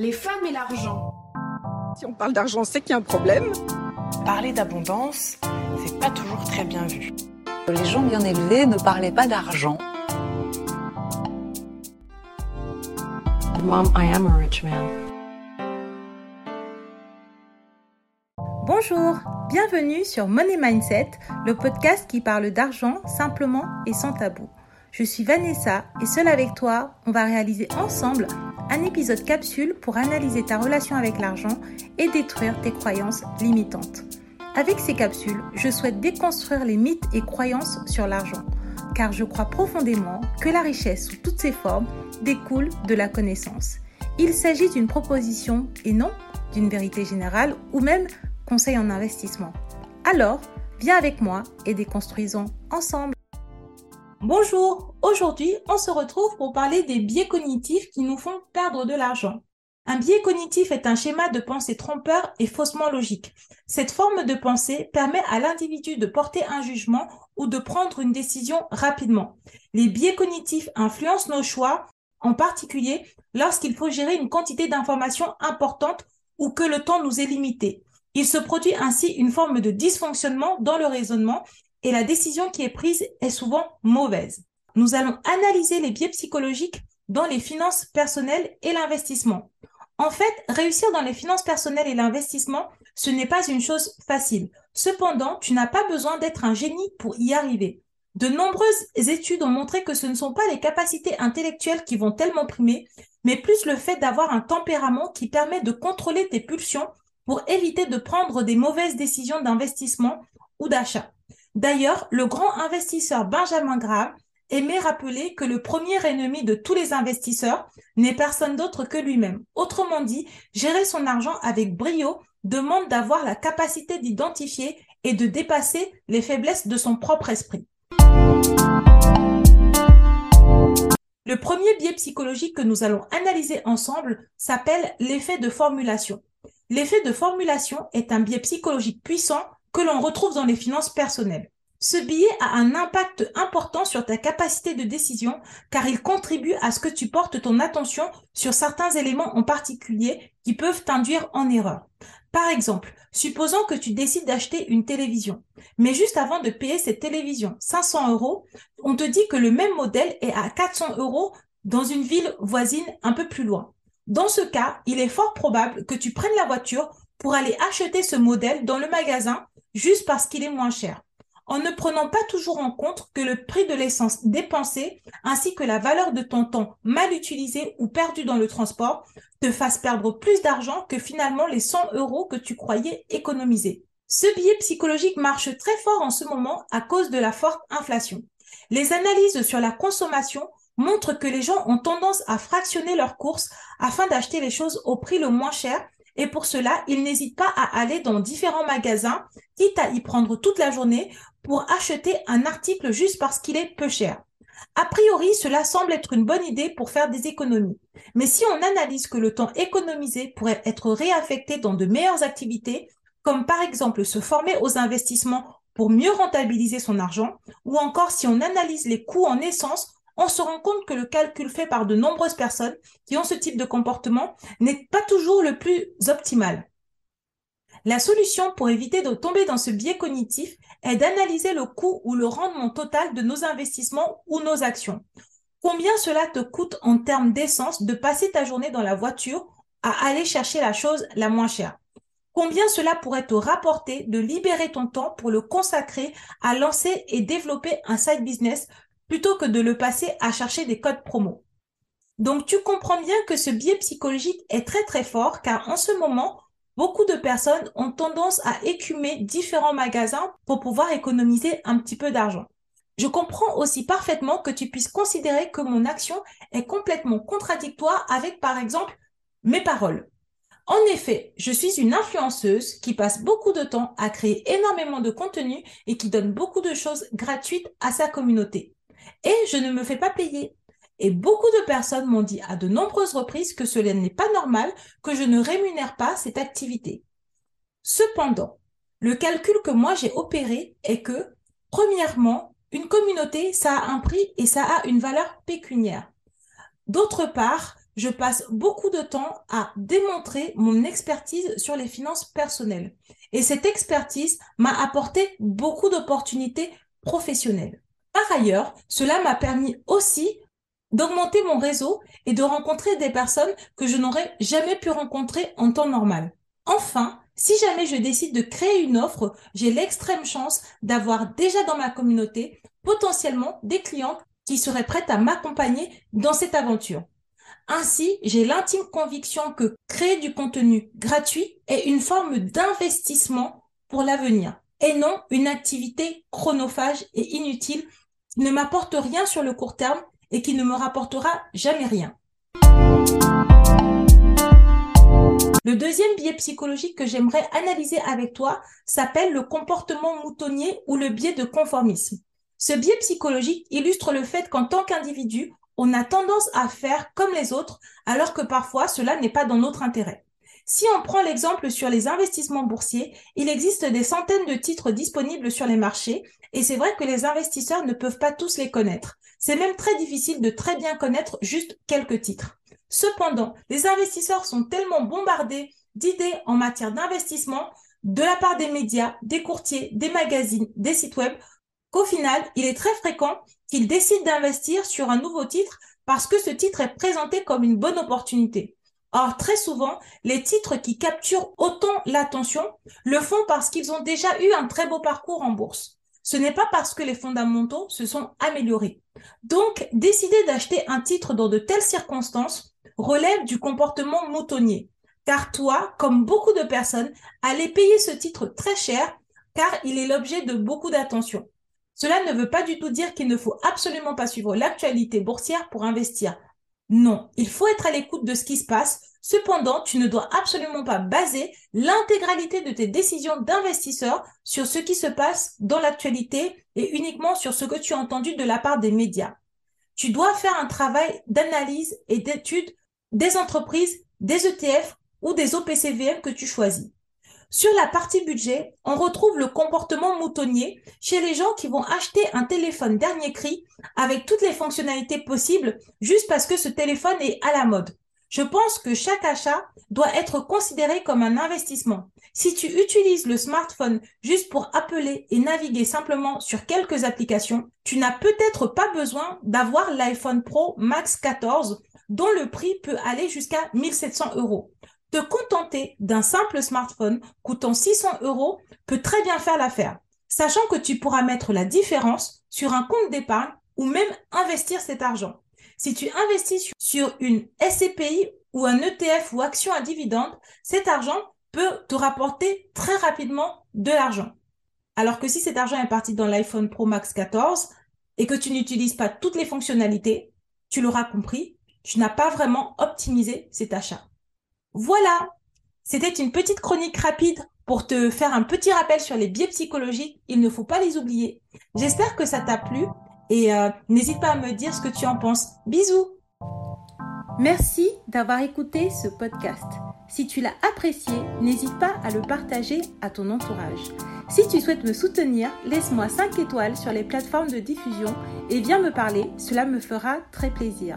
Les femmes et l'argent. Si on parle d'argent, c'est qu'il y a un problème. Parler d'abondance, c'est pas toujours très bien vu. Les gens bien élevés ne parlaient pas d'argent. Mom, I am a rich man. Bonjour, bienvenue sur Money Mindset, le podcast qui parle d'argent simplement et sans tabou. Je suis Vanessa et seule avec toi, on va réaliser ensemble un épisode capsule pour analyser ta relation avec l'argent et détruire tes croyances limitantes. Avec ces capsules, je souhaite déconstruire les mythes et croyances sur l'argent, car je crois profondément que la richesse sous toutes ses formes découle de la connaissance. Il s'agit d'une proposition et non d'une vérité générale ou même conseil en investissement. Alors, viens avec moi et déconstruisons ensemble. Bonjour, aujourd'hui on se retrouve pour parler des biais cognitifs qui nous font perdre de l'argent. Un biais cognitif est un schéma de pensée trompeur et faussement logique. Cette forme de pensée permet à l'individu de porter un jugement ou de prendre une décision rapidement. Les biais cognitifs influencent nos choix, en particulier lorsqu'il faut gérer une quantité d'informations importante ou que le temps nous est limité. Il se produit ainsi une forme de dysfonctionnement dans le raisonnement et la décision qui est prise est souvent mauvaise. Nous allons analyser les biais psychologiques dans les finances personnelles et l'investissement. En fait, réussir dans les finances personnelles et l'investissement, ce n'est pas une chose facile. Cependant, tu n'as pas besoin d'être un génie pour y arriver. De nombreuses études ont montré que ce ne sont pas les capacités intellectuelles qui vont tellement primer, mais plus le fait d'avoir un tempérament qui permet de contrôler tes pulsions pour éviter de prendre des mauvaises décisions d'investissement ou d'achat. D'ailleurs, le grand investisseur Benjamin Graham aimait rappeler que le premier ennemi de tous les investisseurs n'est personne d'autre que lui-même. Autrement dit, gérer son argent avec brio demande d'avoir la capacité d'identifier et de dépasser les faiblesses de son propre esprit. Le premier biais psychologique que nous allons analyser ensemble s'appelle l'effet de formulation. L'effet de formulation est un biais psychologique puissant que l'on retrouve dans les finances personnelles. Ce biais a un impact important sur ta capacité de décision car il contribue à ce que tu portes ton attention sur certains éléments en particulier qui peuvent t'induire en erreur. Par exemple, supposons que tu décides d'acheter une télévision, mais juste avant de payer cette télévision 500 euros, on te dit que le même modèle est à 400 euros dans une ville voisine un peu plus loin. Dans ce cas, il est fort probable que tu prennes la voiture pour aller acheter ce modèle dans le magasin juste parce qu'il est moins cher, en ne prenant pas toujours en compte que le prix de l'essence dépensée ainsi que la valeur de ton temps mal utilisé ou perdu dans le transport te fassent perdre plus d'argent que finalement les 100 euros que tu croyais économiser. Ce biais psychologique marche très fort en ce moment à cause de la forte inflation. Les analyses sur la consommation montrent que les gens ont tendance à fractionner leurs courses afin d'acheter les choses au prix le moins cher et pour cela, ils n'hésitent pas à aller dans différents magasins, quitte à y prendre toute la journée pour acheter un article juste parce qu'il est peu cher. A priori, cela semble être une bonne idée pour faire des économies. Mais si on analyse que le temps économisé pourrait être réaffecté dans de meilleures activités, comme par exemple se former aux investissements pour mieux rentabiliser son argent, ou encore si on analyse les coûts en essence on se rend compte que le calcul fait par de nombreuses personnes qui ont ce type de comportement n'est pas toujours le plus optimal. La solution pour éviter de tomber dans ce biais cognitif est d'analyser le coût ou le rendement total de nos investissements ou nos actions. Combien cela te coûte en termes d'essence de passer ta journée dans la voiture à aller chercher la chose la moins chère? Combien cela pourrait te rapporter de libérer ton temps pour le consacrer à lancer et développer un side business plutôt que de le passer à chercher des codes promo. Donc tu comprends bien que ce biais psychologique est très très fort car en ce moment, beaucoup de personnes ont tendance à écumer différents magasins pour pouvoir économiser un petit peu d'argent. Je comprends aussi parfaitement que tu puisses considérer que mon action est complètement contradictoire avec par exemple mes paroles. En effet, je suis une influenceuse qui passe beaucoup de temps à créer énormément de contenu et qui donne beaucoup de choses gratuites à sa communauté et je ne me fais pas payer. Et beaucoup de personnes m'ont dit à de nombreuses reprises que cela n'est pas normal que je ne rémunère pas cette activité. Cependant, le calcul que moi j'ai opéré est que, premièrement, une communauté, ça a un prix et ça a une valeur pécuniaire. D'autre part, je passe beaucoup de temps à démontrer mon expertise sur les finances personnelles. Et cette expertise m'a apporté beaucoup d'opportunités professionnelles. Par ailleurs, cela m'a permis aussi d'augmenter mon réseau et de rencontrer des personnes que je n'aurais jamais pu rencontrer en temps normal. Enfin, si jamais je décide de créer une offre, j'ai l'extrême chance d'avoir déjà dans ma communauté potentiellement des clientes qui seraient prêtes à m'accompagner dans cette aventure. Ainsi, j'ai l'intime conviction que créer du contenu gratuit est une forme d'investissement pour l'avenir et non une activité chronophage et inutile ne m'apporte rien sur le court terme et qui ne me rapportera jamais rien. Le deuxième biais psychologique que j'aimerais analyser avec toi s'appelle le comportement moutonnier ou le biais de conformisme. Ce biais psychologique illustre le fait qu'en tant qu'individu, on a tendance à faire comme les autres alors que parfois cela n'est pas dans notre intérêt. Si on prend l'exemple sur les investissements boursiers, il existe des centaines de titres disponibles sur les marchés et c'est vrai que les investisseurs ne peuvent pas tous les connaître. C'est même très difficile de très bien connaître juste quelques titres. Cependant, les investisseurs sont tellement bombardés d'idées en matière d'investissement de la part des médias, des courtiers, des magazines, des sites web, qu'au final, il est très fréquent qu'ils décident d'investir sur un nouveau titre parce que ce titre est présenté comme une bonne opportunité. Or, très souvent, les titres qui capturent autant l'attention le font parce qu'ils ont déjà eu un très beau parcours en bourse. Ce n'est pas parce que les fondamentaux se sont améliorés. Donc, décider d'acheter un titre dans de telles circonstances relève du comportement moutonnier. Car toi, comme beaucoup de personnes, allez payer ce titre très cher car il est l'objet de beaucoup d'attention. Cela ne veut pas du tout dire qu'il ne faut absolument pas suivre l'actualité boursière pour investir. Non, il faut être à l'écoute de ce qui se passe. Cependant, tu ne dois absolument pas baser l'intégralité de tes décisions d'investisseur sur ce qui se passe dans l'actualité et uniquement sur ce que tu as entendu de la part des médias. Tu dois faire un travail d'analyse et d'étude des entreprises, des ETF ou des OPCVM que tu choisis. Sur la partie budget, on retrouve le comportement moutonnier chez les gens qui vont acheter un téléphone dernier cri avec toutes les fonctionnalités possibles juste parce que ce téléphone est à la mode. Je pense que chaque achat doit être considéré comme un investissement. Si tu utilises le smartphone juste pour appeler et naviguer simplement sur quelques applications, tu n'as peut-être pas besoin d'avoir l'iPhone Pro Max 14 dont le prix peut aller jusqu'à 1700 euros. Te contenter d'un simple smartphone coûtant 600 euros peut très bien faire l'affaire, sachant que tu pourras mettre la différence sur un compte d'épargne ou même investir cet argent. Si tu investis sur une SCPI ou un ETF ou action à dividende, cet argent peut te rapporter très rapidement de l'argent. Alors que si cet argent est parti dans l'iPhone Pro Max 14 et que tu n'utilises pas toutes les fonctionnalités, tu l'auras compris, tu n'as pas vraiment optimisé cet achat. Voilà, c'était une petite chronique rapide pour te faire un petit rappel sur les biais psychologiques. Il ne faut pas les oublier. J'espère que ça t'a plu et euh, n'hésite pas à me dire ce que tu en penses. Bisous Merci d'avoir écouté ce podcast. Si tu l'as apprécié, n'hésite pas à le partager à ton entourage. Si tu souhaites me soutenir, laisse-moi 5 étoiles sur les plateformes de diffusion et viens me parler, cela me fera très plaisir.